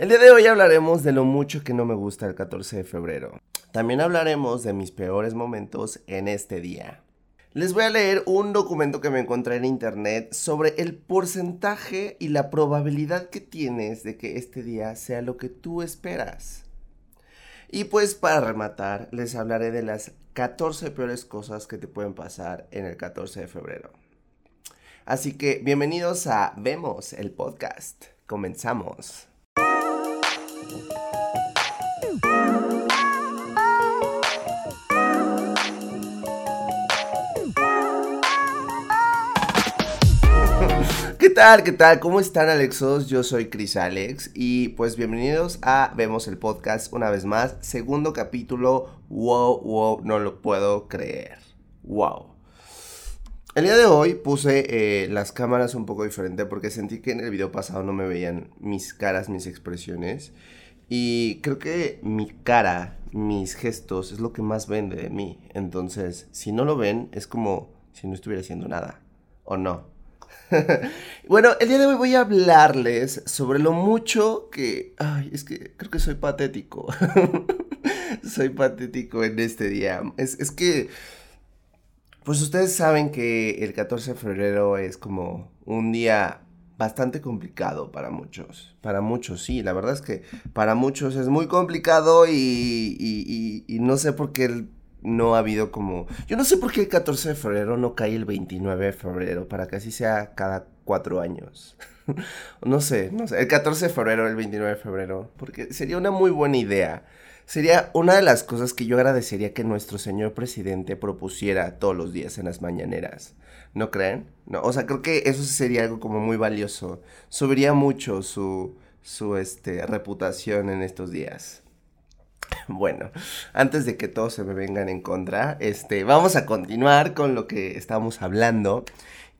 El día de hoy hablaremos de lo mucho que no me gusta el 14 de febrero. También hablaremos de mis peores momentos en este día. Les voy a leer un documento que me encontré en internet sobre el porcentaje y la probabilidad que tienes de que este día sea lo que tú esperas. Y pues para rematar, les hablaré de las 14 peores cosas que te pueden pasar en el 14 de febrero. Así que bienvenidos a Vemos el podcast. Comenzamos. Tal? ¿Qué tal? ¿Cómo están Alexos? Yo soy Chris Alex y pues bienvenidos a Vemos el podcast una vez más, segundo capítulo, wow, wow, no lo puedo creer, wow. El día de hoy puse eh, las cámaras un poco diferente porque sentí que en el video pasado no me veían mis caras, mis expresiones y creo que mi cara, mis gestos es lo que más vende de mí, entonces si no lo ven es como si no estuviera haciendo nada, ¿o no? bueno, el día de hoy voy a hablarles sobre lo mucho que... Ay, es que creo que soy patético. soy patético en este día. Es, que... Pues ustedes saben que el 14 de febrero es como un día bastante complicado para muchos. Para muchos, sí. La verdad es que para muchos es muy complicado y, y no sé por qué el no ha habido como... Yo no sé por qué el 14 de febrero no cae el 29 de febrero, para que así sea cada cuatro años. no sé, no sé. El 14 de febrero, el 29 de febrero, porque sería una muy buena idea. Sería una de las cosas que yo agradecería que nuestro señor presidente propusiera todos los días en las mañaneras. ¿No creen? No, o sea, creo que eso sería algo como muy valioso. Subiría mucho su, su este, reputación en estos días. Bueno, antes de que todos se me vengan en contra, este, vamos a continuar con lo que estamos hablando.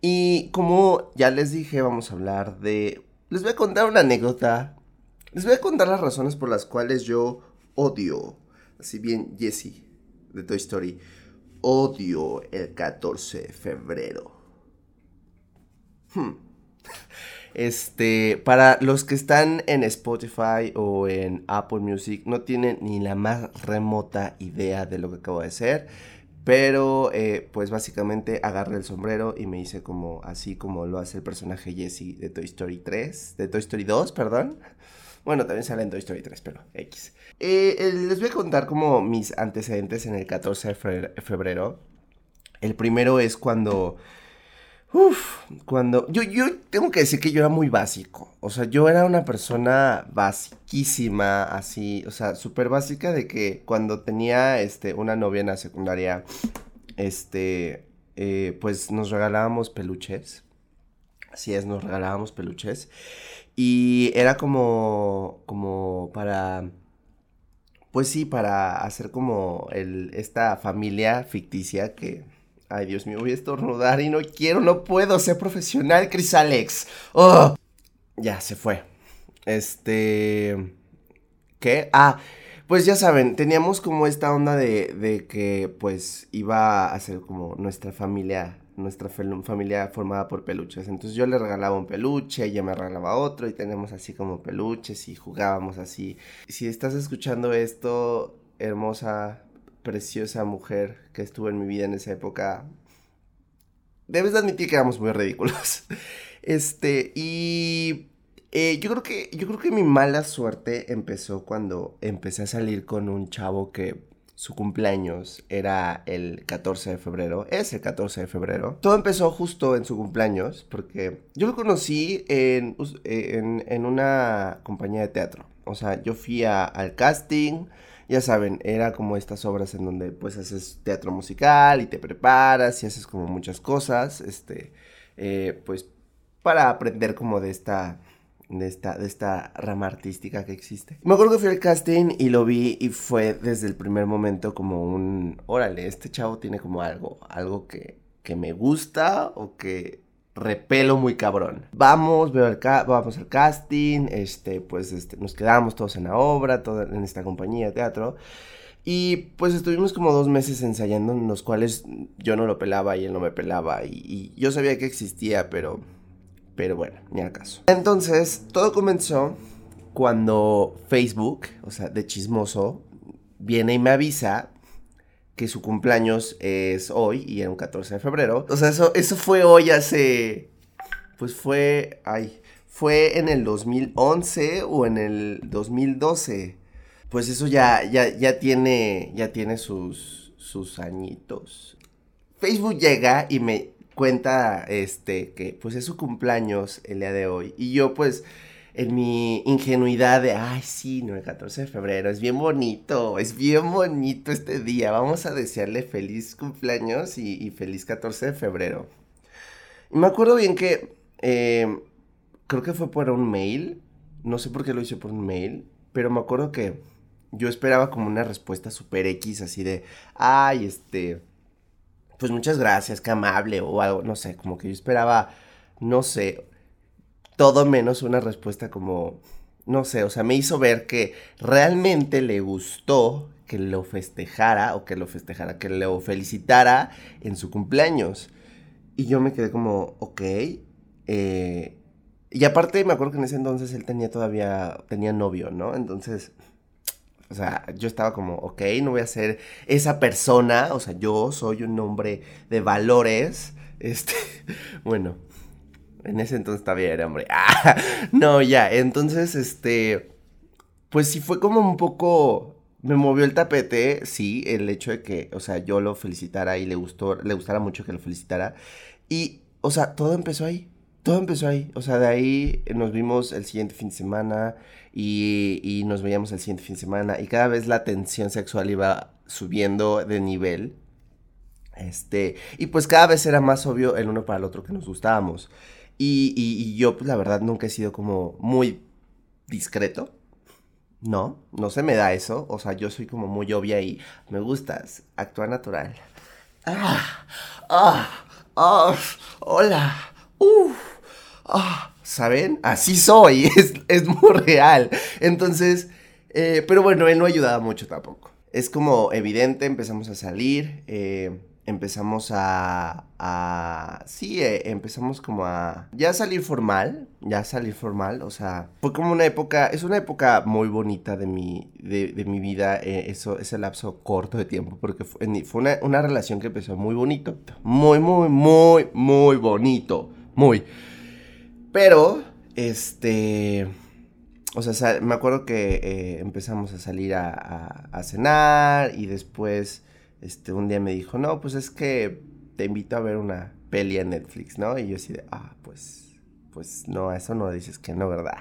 Y como ya les dije, vamos a hablar de... Les voy a contar una anécdota. Les voy a contar las razones por las cuales yo odio, así bien Jesse de Toy Story, odio el 14 de febrero. Hmm. Este, para los que están en Spotify o en Apple Music, no tienen ni la más remota idea de lo que acabo de hacer. Pero, eh, pues básicamente agarré el sombrero y me hice como así como lo hace el personaje Jesse de Toy Story 3, de Toy Story 2, perdón. Bueno, también sale en Toy Story 3, pero X. Eh, les voy a contar como mis antecedentes en el 14 de febrero. El primero es cuando Uf, cuando yo, yo tengo que decir que yo era muy básico, o sea, yo era una persona basiquísima, así, o sea, súper básica de que cuando tenía, este, una novia en la secundaria, este, eh, pues nos regalábamos peluches, así es, nos regalábamos peluches, y era como, como para, pues sí, para hacer como el, esta familia ficticia que Ay, Dios mío, voy a estornudar y no quiero, no puedo ser profesional, Chris Alex. Oh. Ya, se fue. Este... ¿Qué? Ah, pues ya saben, teníamos como esta onda de, de que pues iba a ser como nuestra familia, nuestra familia formada por peluches. Entonces yo le regalaba un peluche, ella me regalaba otro y tenemos así como peluches y jugábamos así. Si estás escuchando esto, hermosa preciosa mujer que estuvo en mi vida en esa época, debes de admitir que éramos muy ridículos. Este, y eh, yo creo que, yo creo que mi mala suerte empezó cuando empecé a salir con un chavo que su cumpleaños era el 14 de febrero, es el 14 de febrero. Todo empezó justo en su cumpleaños, porque yo lo conocí en, en, una compañía de teatro. O sea, yo fui al casting, ya saben, era como estas obras en donde pues haces teatro musical y te preparas y haces como muchas cosas, este, eh, pues para aprender como de esta, de esta, de esta rama artística que existe. Me acuerdo que fui al casting y lo vi y fue desde el primer momento como un, órale, este chavo tiene como algo, algo que, que me gusta o que repelo muy cabrón. Vamos, veo el vamos al casting, este, pues este, nos quedamos todos en la obra, en esta compañía de teatro. Y pues estuvimos como dos meses ensayando en los cuales yo no lo pelaba y él no me pelaba. Y, yo sabía que existía, pero, pero bueno, ni al caso. Entonces, todo comenzó cuando Facebook, o sea, de chismoso, viene y me avisa que su cumpleaños es hoy y era un 14 de febrero. O sea, eso, eso fue hoy hace... Pues fue... Ay, fue en el 2011 o en el 2012. Pues eso ya, ya, ya tiene, ya tiene sus, sus añitos. Facebook llega y me cuenta, este, que pues es su cumpleaños el día de hoy. Y yo pues en mi ingenuidad de, ay, sí, no, el 14 de febrero, es bien bonito, es bien bonito este día, vamos a desearle feliz cumpleaños y, feliz 14 de febrero. Y me acuerdo bien que, eh, creo que fue por un mail, no sé por qué lo hice por un mail, pero me acuerdo que yo esperaba como una respuesta super X, así de, ay, este, pues muchas gracias, qué amable, o algo, no sé, como que yo esperaba, no sé, todo menos una respuesta como, no sé, o sea, me hizo ver que realmente le gustó que lo festejara, o que lo festejara, que lo felicitara en su cumpleaños. Y yo me quedé como, ok, eh, y aparte me acuerdo que en ese entonces él tenía todavía, tenía novio, ¿no? Entonces, o sea, yo estaba como, ok, no voy a ser esa persona, o sea, yo soy un hombre de valores, este, bueno, en ese entonces todavía era hombre, ah, no, ya, entonces, este, pues sí fue como un poco, me movió el tapete, sí, el hecho de que, o sea, yo lo felicitara y le gustó, le gustara mucho que lo felicitara, y, o sea, todo empezó ahí, todo empezó ahí. O sea, de ahí nos vimos el siguiente fin de semana y, nos veíamos el siguiente fin de semana y cada vez la tensión sexual iba subiendo de nivel. Este, y pues cada vez era más obvio el uno para el otro que nos gustábamos. Y, yo, pues la verdad, nunca he sido como muy discreto. No, no se me da eso. O sea, yo soy como muy obvia y me gustas. Actúa natural. Ah, ah, ah, hola. Uf. Ah, ¿saben? Así soy, es, muy real. Entonces, eh, pero bueno, él no ayudaba mucho tampoco. Es como evidente, empezamos a salir, eh, empezamos a, a sí, eh, empezamos como a ya salir formal, ya salir formal, o sea, fue como una época, es una época muy bonita de mi, de, mi vida, eso, ese lapso corto de tiempo, porque fue, fue una, una relación que empezó muy bonito, muy, muy, muy, muy bonito, muy... Pero, este, o sea, me acuerdo que eh, empezamos a salir a, cenar y después, este, un día me dijo, no, pues es que te invito a ver una peli en Netflix, ¿no? Y yo así de, ah, pues, pues no, eso no dices que no, ¿verdad?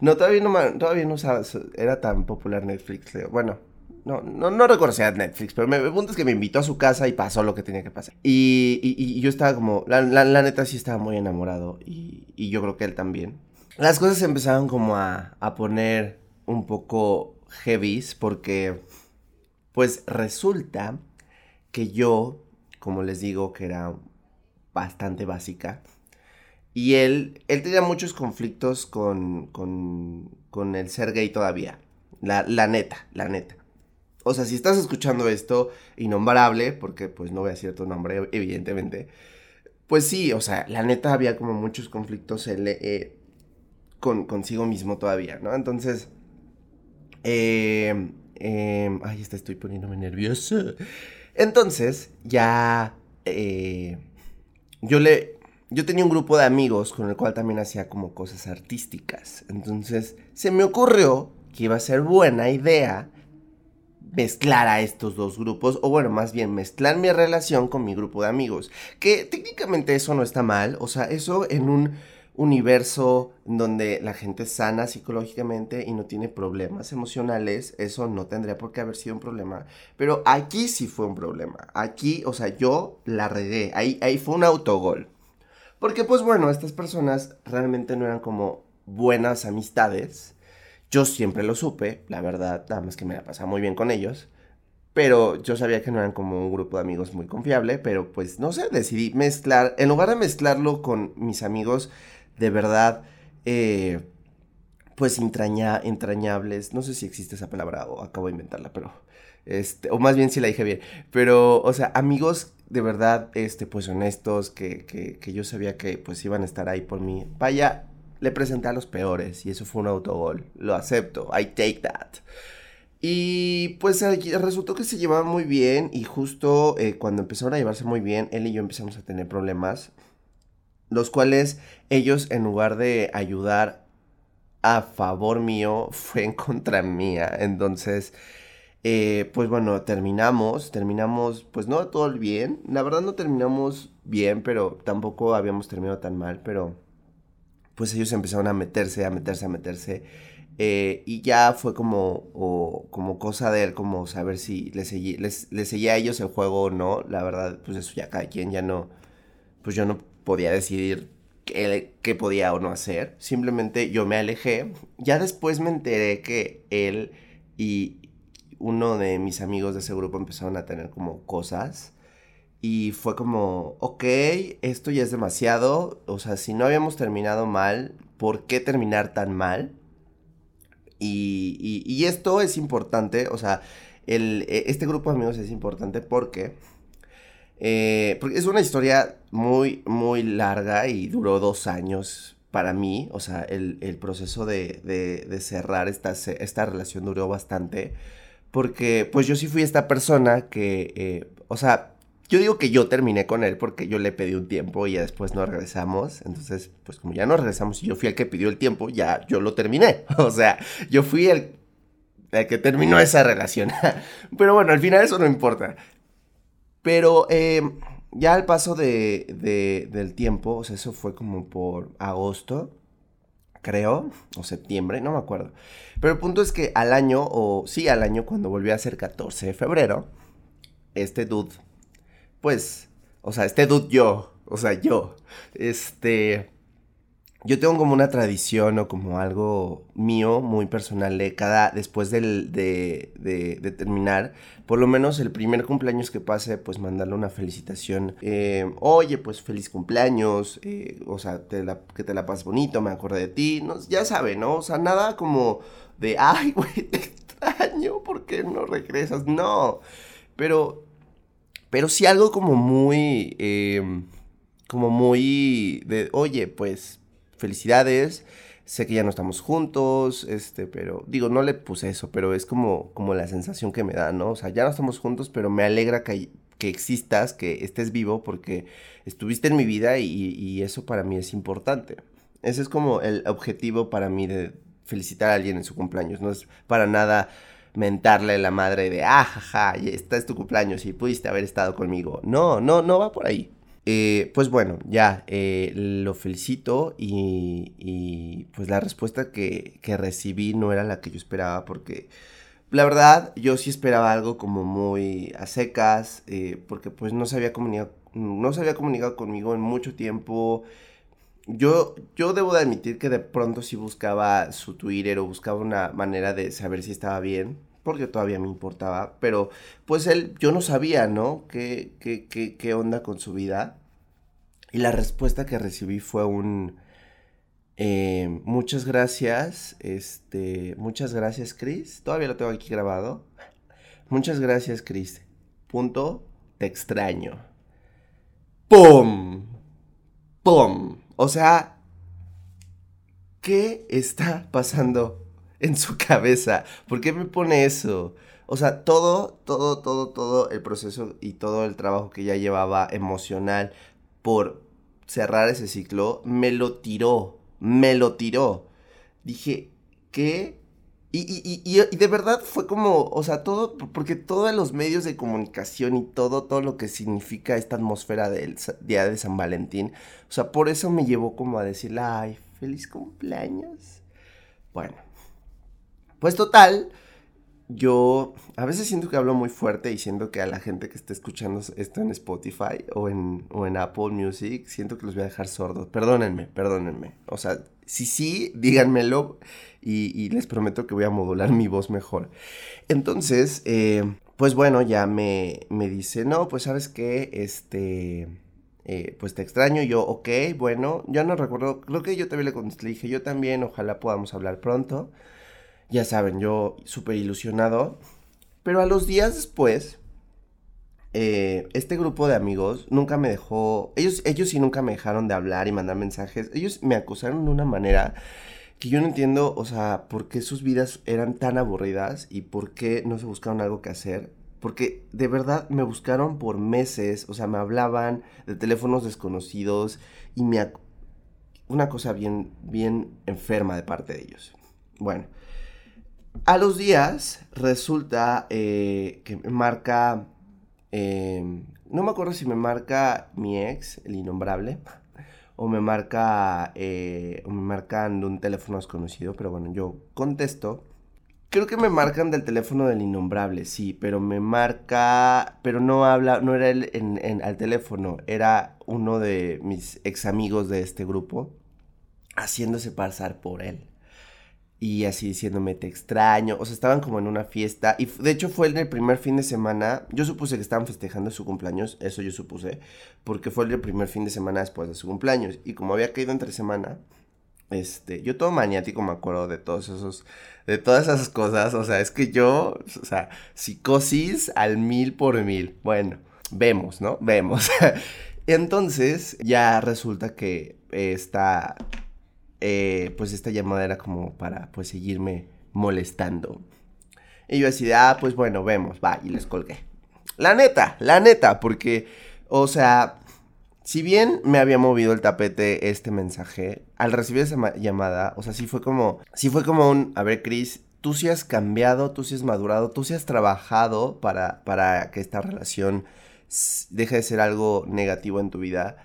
No, todavía no, todavía no usaba, era tan popular Netflix, bueno, no, no, no era Netflix, pero me, el punto es que me invitó a su casa y pasó lo que tenía que pasar. Y, y, yo estaba como, la, la, neta sí estaba muy enamorado y, y, yo creo que él también. Las cosas empezaron como a, a poner un poco heavies porque pues resulta que yo, como les digo, que era bastante básica, y él, él tenía muchos conflictos con, con, con el ser gay todavía. La, la neta, la neta o sea, si estás escuchando esto, innombrable, porque pues no voy a decir tu nombre, evidentemente, pues sí, o sea, la neta había como muchos conflictos eh, con, consigo mismo todavía, ¿no? Entonces, eh, ay, esta estoy poniéndome nervioso. Entonces, ya, eh, yo le, yo tenía un grupo de amigos con el cual también hacía como cosas artísticas. Entonces, se me ocurrió que iba a ser buena idea mezclar a estos dos grupos, o bueno, más bien mezclar mi relación con mi grupo de amigos. Que técnicamente eso no está mal, o sea, eso en un universo donde la gente sana psicológicamente y no tiene problemas emocionales, eso no tendría por qué haber sido un problema. Pero aquí sí fue un problema. Aquí, o sea, yo la regué. Ahí, ahí fue un autogol. Porque pues bueno, estas personas realmente no eran como buenas amistades yo siempre lo supe, la verdad, nada más que me la pasaba muy bien con ellos. Pero yo sabía que no eran como un grupo de amigos muy confiable, pero pues no sé, decidí mezclar, en lugar de mezclarlo con mis amigos de verdad, eh, pues entraña, entrañables, no sé si existe esa palabra o acabo de inventarla, pero, este, o más bien si la dije bien, pero, o sea, amigos de verdad, este, pues honestos, que, que, que yo sabía que pues iban a estar ahí por mí. Vaya, le presenté a los peores y eso fue un autogol. Lo acepto. I take that. Y pues resultó que se llevaban muy bien y justo eh, cuando empezaron a llevarse muy bien, él y yo empezamos a tener problemas, los cuales ellos en lugar de ayudar a favor mío, fue en contra mía. Entonces, eh, pues bueno, terminamos, terminamos, pues no todo bien, la verdad no terminamos bien, pero tampoco habíamos terminado tan mal, pero pues ellos empezaron a meterse, a meterse, a meterse. Eh, y ya fue como, como cosa de él, como saber si les, les, seguía a ellos el juego o no. La verdad, pues eso ya cada quien ya no, pues yo no podía decidir qué, podía o no hacer. Simplemente yo me alejé. Ya después me enteré que él y uno de mis amigos de ese grupo empezaron a tener como cosas. Y fue como, ok, esto ya es demasiado. O sea, si no habíamos terminado mal, ¿por qué terminar tan mal? Y, esto es importante, o sea, e, este grupo de amigos es importante porque, eh, porque es una historia muy, muy larga y duró dos años para mí, o sea, el, proceso de, de, cerrar esta, esta relación duró bastante, porque pues yo sí fui esta persona que, eh, o sea, yo digo que yo terminé con él porque yo le pedí un tiempo y ya después no regresamos. Entonces, pues como ya no regresamos y yo fui el que pidió el tiempo, ya yo lo terminé. O sea, yo fui el, que terminó esa relación. Pero bueno, al final eso no importa. Pero em, ya al paso de, del tiempo, o sea, eso fue como por agosto, creo, o septiembre, no me acuerdo. Pero el punto es que al año, o sí, al año, cuando volví a ser 14 de febrero, este dude pues, o sea, este dude yo, o sea, yo, este, yo tengo como una tradición o como algo mío muy personal de cada, después del, de, de, terminar, por lo menos el primer cumpleaños que pase, pues mandarle una felicitación. Eh, Oye, pues feliz cumpleaños, eh, o sea, que te la pases bonito, me acordé de ti, no, ya sabe, ¿no? O sea, nada como de, ay, güey, te extraño, ¿por qué no regresas? No, pero pero sí algo como muy, em, como muy de, oye, pues felicidades, sé que ya no estamos juntos, este, pero digo, no le puse eso, pero es como, como la sensación que me da, ¿no? O sea, ya no estamos juntos, pero me alegra que, que existas, que estés vivo, porque estuviste en mi vida y, eso para mí es importante. Ese es como el objetivo para mí de felicitar a alguien en su cumpleaños, no es para nada mentarle la madre de, ah, jaja, esta es tu cumpleaños y pudiste haber estado conmigo. No, no, no va por ahí. Eh, pues bueno, ya eh, lo felicito y, pues la respuesta que, que, recibí no era la que yo esperaba porque la verdad yo sí esperaba algo como muy a secas eh, porque pues no se había comunicado, no se comunicado conmigo en mucho tiempo. Yo, yo debo de admitir que de pronto sí buscaba su Twitter o buscaba una manera de saber si estaba bien, porque todavía me importaba, pero pues él, yo no sabía, ¿no? ¿Qué, qué, qué, qué onda con su vida? Y la respuesta que recibí fue un... Eh, muchas gracias, este, muchas gracias Chris, todavía lo tengo aquí grabado. Muchas gracias Chris. Punto, te extraño. ¡Pum! ¡Pum! O sea, ¿qué está pasando en su cabeza? ¿Por qué me pone eso? O sea, todo, todo, todo, todo el proceso y todo el trabajo que ya llevaba emocional por cerrar ese ciclo, me lo tiró, me lo tiró. Dije, ¿qué y, y, y, de verdad fue como, o sea, todo, porque todos los medios de comunicación y todo, todo lo que significa esta atmósfera del Día de San Valentín, o sea, por eso me llevó como a decirle, ay, feliz cumpleaños. Bueno, pues total, yo a veces siento que hablo muy fuerte y siento que a la gente que esté escuchando esto en Spotify o en, o en Apple Music, siento que los voy a dejar sordos. Perdónenme, perdónenme. O sea, si sí, díganmelo y, les prometo que voy a modular mi voz mejor. Entonces, eh, pues bueno, ya me, me, dice, no, pues sabes qué, este, eh, pues te extraño. Yo, ok, bueno, ya no recuerdo, creo que yo también le, dije, yo también, ojalá podamos hablar pronto. Ya saben, yo súper ilusionado. Pero a los días después, eh, este grupo de amigos nunca me dejó, ellos, ellos sí nunca me dejaron de hablar y mandar mensajes, ellos me acusaron de una manera que yo no entiendo, o sea, por qué sus vidas eran tan aburridas y por qué no se buscaron algo que hacer. Porque de verdad me buscaron por meses, o sea, me hablaban de teléfonos desconocidos y me... Una cosa bien, bien enferma de parte de ellos. Bueno, a los días resulta eh, que me marca... Em, no me acuerdo si me marca mi ex, el innombrable, o me marca eh, o me marcan de un teléfono desconocido, pero bueno, yo contesto. Creo que me marcan del teléfono del innombrable, sí, pero me marca, pero no habla, no era él en, al teléfono, era uno de mis ex amigos de este grupo, haciéndose pasar por él y así diciéndome te extraño, o sea, estaban como en una fiesta y de hecho fue el primer fin de semana, yo supuse que estaban festejando su cumpleaños, eso yo supuse, porque fue el primer fin de semana después de su cumpleaños y como había caído entre semana, este, yo todo maniático me acuerdo de todos esos, de todas esas cosas, o sea, es que yo, o sea, psicosis al mil por mil, bueno, vemos, ¿no? Vemos. Entonces ya resulta que está eh, pues esta llamada era como para pues seguirme molestando. Y yo decía, ah, pues bueno, vemos, va, y les colgué. La neta, la neta, porque, o sea, si bien me había movido el tapete este mensaje, al recibir esa llamada, o sea, sí fue como, sí fue como un, a ver, Chris, tú sí has cambiado, tú sí has madurado, tú sí has trabajado para, para que esta relación deje de ser algo negativo en tu vida.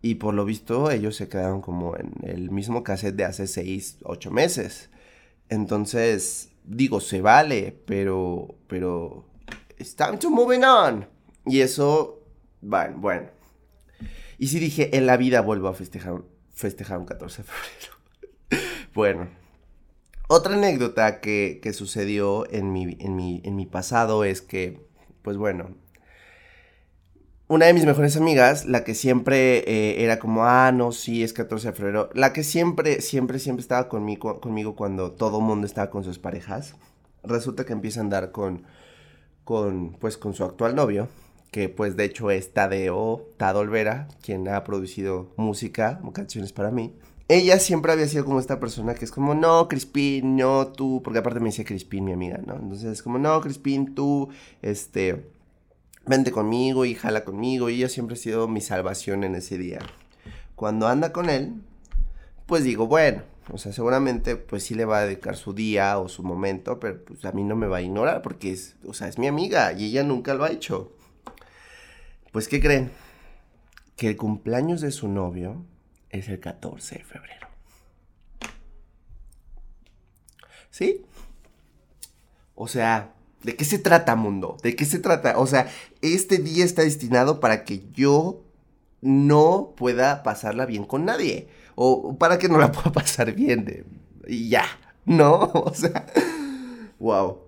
Y por lo visto ellos se quedaron como en el mismo cassette de hace 6, 8 meses. Entonces, digo, se vale, pero, pero, it's time to moving on. Y eso, bueno, bueno. Y sí dije, en la vida vuelvo a festejar, festejar un 14 de febrero. bueno. Otra anécdota que, que sucedió en mi, en, mi, en mi pasado es que, pues bueno, una de mis mejores amigas, la que siempre eh, era como, ah, no, sí, es 14 de febrero, la que siempre, siempre, siempre estaba conmigo, conmigo cuando todo mundo estaba con sus parejas, resulta que empieza a andar con, con, pues, con su actual novio, que pues de hecho es Tadeo, Tado Olvera, quien ha producido música, canciones para mí. Ella siempre había sido como esta persona que es como, no, Crispin, no, tú, porque aparte me decía Crispin, mi amiga, ¿no? Entonces es como, no, Crispin, tú, este vente conmigo y jala conmigo. Y ella siempre ha sido mi salvación en ese día. Cuando anda con él, pues digo, bueno, o sea, seguramente pues sí le va a dedicar su día o su momento, pero pues a mí no me va a ignorar porque es, o sea, es mi amiga y ella nunca lo ha hecho. Pues, ¿qué creen? Que el cumpleaños de su novio es el 14 de febrero. ¿Sí? O sea, ¿De qué se trata, mundo? ¿De qué se trata? O sea, este día está destinado para que yo no pueda pasarla bien con nadie. O para que no la pueda pasar bien. y ya, ¿no? O sea, wow.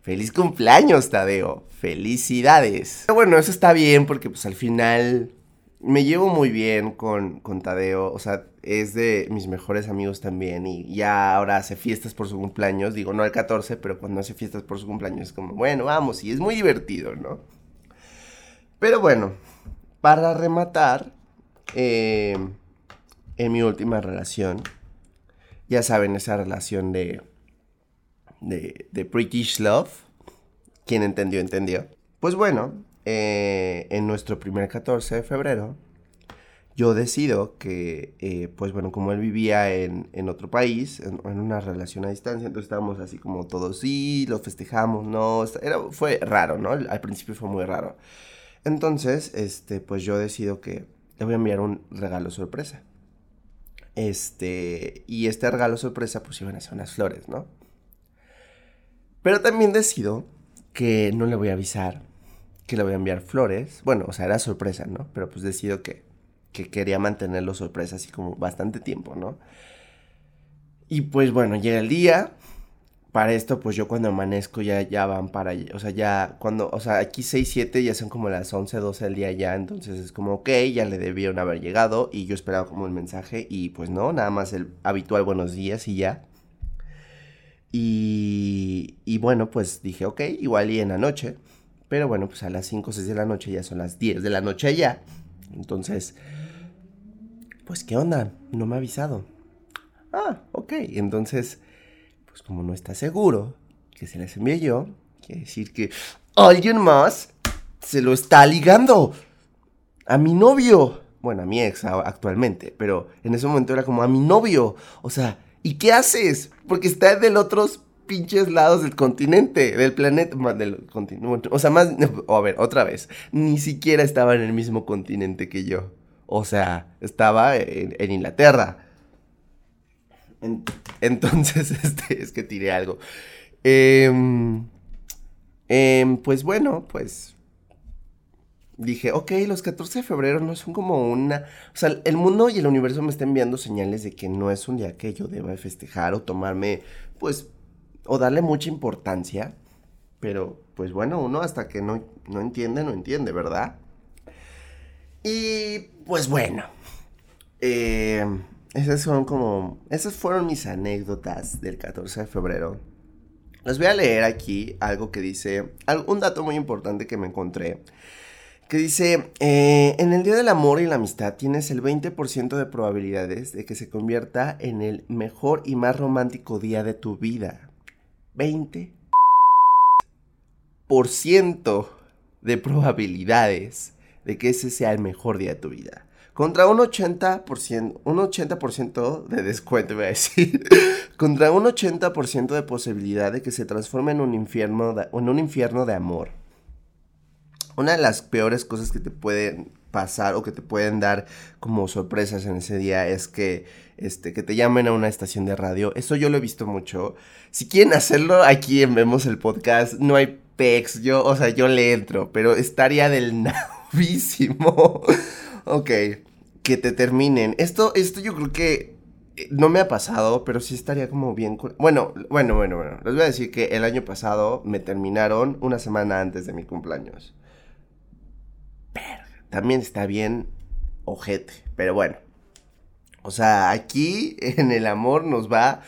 Feliz cumpleaños, Tadeo. Felicidades. Bueno, eso está bien porque pues al final me llevo muy bien con, con Tadeo. O sea, es de mis mejores amigos también y ya ahora hace fiestas por su cumpleaños, digo no el 14, pero cuando hace fiestas por su cumpleaños es como, bueno, vamos, y es muy divertido, ¿no? Pero bueno, para rematar, eh, en mi última relación, ya saben, esa relación de, de, de British Love, quien entendió, entendió. Pues bueno, eh, en nuestro primer 14 de febrero, yo decido que, eh, pues bueno, como él vivía en, otro país, en, una relación a distancia, entonces estábamos así como todos, sí, lo festejamos, no, era, fue raro, ¿no? Al principio fue muy raro. Entonces, este, pues yo decido que le voy a enviar un regalo sorpresa. Este, y este regalo sorpresa, pues iban a ser unas flores, ¿no? Pero también decido que no le voy a avisar que le voy a enviar flores. Bueno, o sea, era sorpresa, ¿no? Pero pues decido que que quería mantenerlo sorpresa así como bastante tiempo, ¿no? Y pues bueno, llega el día. Para esto, pues yo cuando amanezco ya, ya van para, o sea, ya cuando, o sea, aquí 6, 7 ya son como las 11, 12 del día ya, entonces es como, ok, ya le debieron haber llegado y yo esperaba como el mensaje y pues no, nada más el habitual buenos días y ya. Y, y bueno, pues dije, ok, igual y en la noche, Pero bueno, pues a las 5 o 6 de la noche ya son las 10 de la noche allá. Entonces, pues ¿qué onda? No me ha avisado. Ah, ok. Entonces, pues como no está seguro que se les envíe yo, quiere decir que alguien más se lo está ligando a mi novio. Bueno, a mi ex actualmente, pero en ese momento era como a mi novio. O sea, ¿y qué haces? Porque está del otros pinches lados del continente, del planeta, del continente. O sea, más, a ver, otra vez, ni siquiera estaba en el mismo continente que yo. O sea, estaba en, Inglaterra. entonces, este, es que tiré algo. Em, em, pues bueno, pues dije, ok, los 14 de febrero no son como una... O sea, el mundo y el universo me están enviando señales de que no es un día que yo deba festejar o tomarme, pues, o darle mucha importancia. Pero, pues bueno, uno hasta que no, no entiende, no entiende, ¿verdad? Y, pues bueno, eh, esas son como... Esas fueron mis anécdotas del 14 de febrero. Les voy a leer aquí algo que dice, un dato muy importante que me encontré que dice, eh, en el Día del Amor y la Amistad tienes el 20% de probabilidades de que se convierta en el mejor y más romántico día de tu vida. 20% de probabilidades de que ese sea el mejor día de tu vida. Contra un 80%, un 80% de descuento, voy a decir. contra un 80% de posibilidad de que se transforme en un infierno en un infierno de amor una de las peores cosas que te pueden pasar o que te pueden dar como sorpresas en ese día es que este que te llamen a una estación de radio. Eso yo lo he visto mucho. Si quieren hacerlo aquí en Vemos el podcast, no hay pex, yo, o sea, yo le entro, pero estaría del navísimo. ok, que te terminen. Esto esto yo creo que eh, no me ha pasado, pero sí estaría como bien. Bueno, bueno, bueno, bueno. Les voy a decir que el año pasado me terminaron una semana antes de mi cumpleaños también está bien ojete, pero bueno. O sea, aquí en el amor nos va,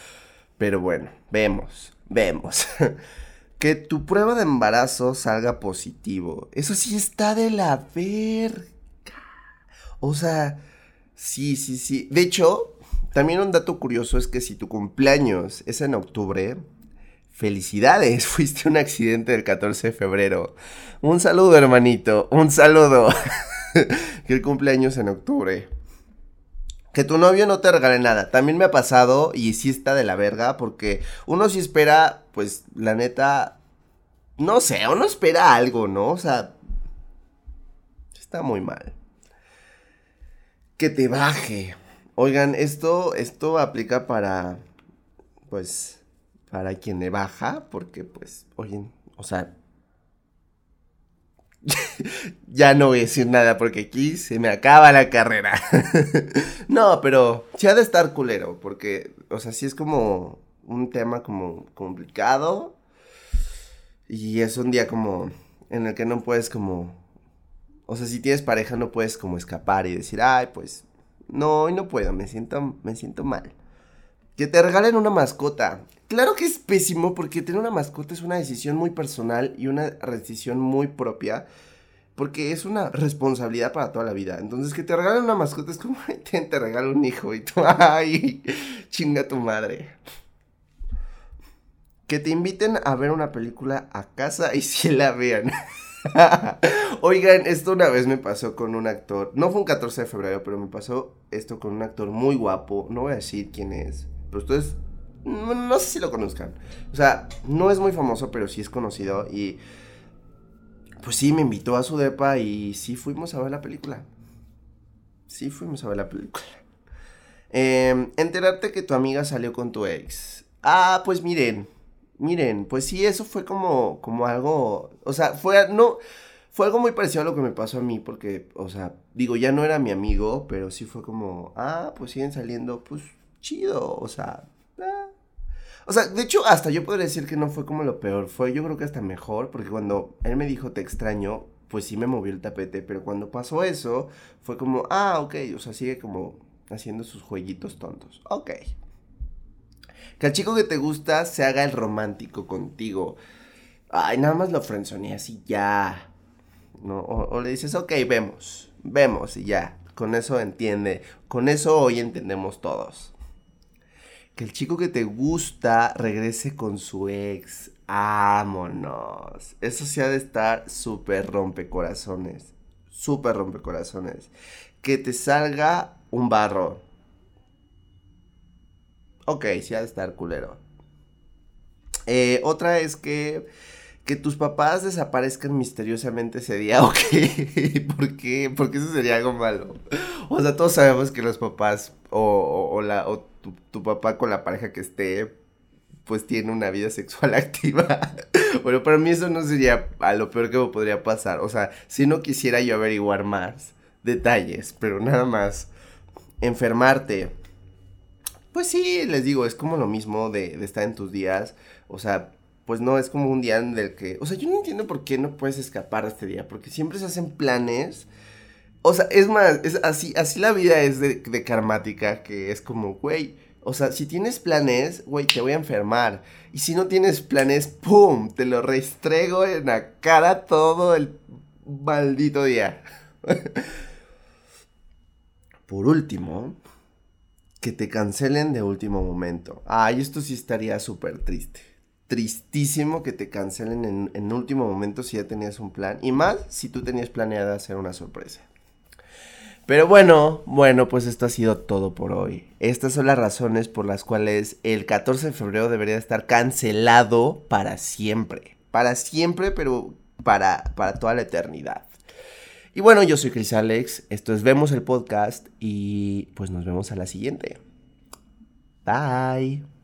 pero bueno, vemos, vemos. que tu prueba de embarazo salga positivo. Eso sí está de la verga. O sea, sí, sí, sí. De hecho, también un dato curioso es que si tu cumpleaños es en octubre, felicidades, fuiste un accidente del 14 de febrero. Un saludo, hermanito, un saludo. que el cumpleaños en octubre. Que tu novio no te regale nada. También me ha pasado y sí está de la verga porque uno sí espera, pues la neta, no sé, uno espera algo, ¿no? O sea, está muy mal. Que te baje. Oigan, esto, esto aplica para, pues, para quien le baja, porque pues, oye, o sea, ya no voy a decir nada porque aquí se me acaba la carrera. no, pero sí ha de estar culero, porque, o sea, sí es como un tema como complicado. Y es un día como en el que no puedes como... O sea, si tienes pareja no puedes como escapar y decir, ay, pues, no, hoy no puedo, me siento, me siento mal. Que te regalen una mascota. Claro que es pésimo porque tener una mascota es una decisión muy personal y una decisión muy propia. Porque es una responsabilidad para toda la vida. Entonces, que te regalen una mascota es como, te, te regalo un hijo y tú, ay, chinga tu madre. Que te inviten a ver una película a casa y si la vean. Oigan, esto una vez me pasó con un actor. No fue un 14 de febrero, pero me pasó esto con un actor muy guapo. No voy a decir quién es. Pero ustedes no, sé si lo conozcan. O sea, no es muy famoso, pero sí es conocido. Y pues sí, me invitó a su depa y sí fuimos a ver la película. Sí fuimos a ver la película. Em, enterarte que tu amiga salió con tu ex. Ah, pues miren, miren, pues sí, eso fue como, como algo, o sea, fue, no, fue algo muy parecido a lo que me pasó a mí, porque, o sea, digo, ya no era mi amigo, pero sí fue como, ah, pues siguen saliendo, pues chido, o sea. O sea, de hecho, hasta yo podría decir que no fue como lo peor, fue yo creo que hasta mejor, porque cuando él me dijo te extraño, pues sí me movió el tapete, pero cuando pasó eso, fue como, ah, ok, o sea, sigue como haciendo sus jueguitos tontos, ok. Que el chico que te gusta se haga el romántico contigo. Ay, nada más lo frenzoneas y ya. ¿No? O, le dices, ok, vemos, vemos y ya. Con eso entiende. Con eso hoy entendemos todos. Que el chico que te gusta regrese con su ex. Vámonos. Eso sí ha de estar súper rompecorazones. Súper rompecorazones. Que te salga un barro. Ok, sí ha de estar culero. Eh, otra es que que tus papás desaparezcan misteriosamente ese día, ok. ¿Por qué? Porque eso sería algo malo. O sea, todos sabemos que los papás o, la, o tu, papá con la pareja que esté, pues tiene una vida sexual activa. bueno, para mí eso no sería a lo peor que me podría pasar. O sea, si no quisiera yo averiguar más detalles, pero nada más enfermarte. Pues sí, les digo, es como lo mismo de, de estar en tus días. O sea, pues no es como un día en el que, o sea, yo no entiendo por qué no puedes escapar de este día, porque siempre se hacen planes. O sea, es más, es así, así la vida es de, de karmática, que es como, güey, o sea, si tienes planes, güey, te voy a enfermar. Y si no tienes planes, ¡pum! Te lo restrego en la cara todo el maldito día. Por último, que te cancelen de último momento. Ay, esto sí estaría súper triste tristísimo que te cancelen en, en, último momento si ya tenías un plan. Y más si tú tenías planeada hacer una sorpresa. Pero bueno, bueno, pues esto ha sido todo por hoy. Estas son las razones por las cuales el 14 de febrero debería estar cancelado para siempre. Para siempre, pero para, para toda la eternidad. Y bueno, yo soy Chris Alex, esto es Vemos el Podcast y pues nos vemos a la siguiente. Bye.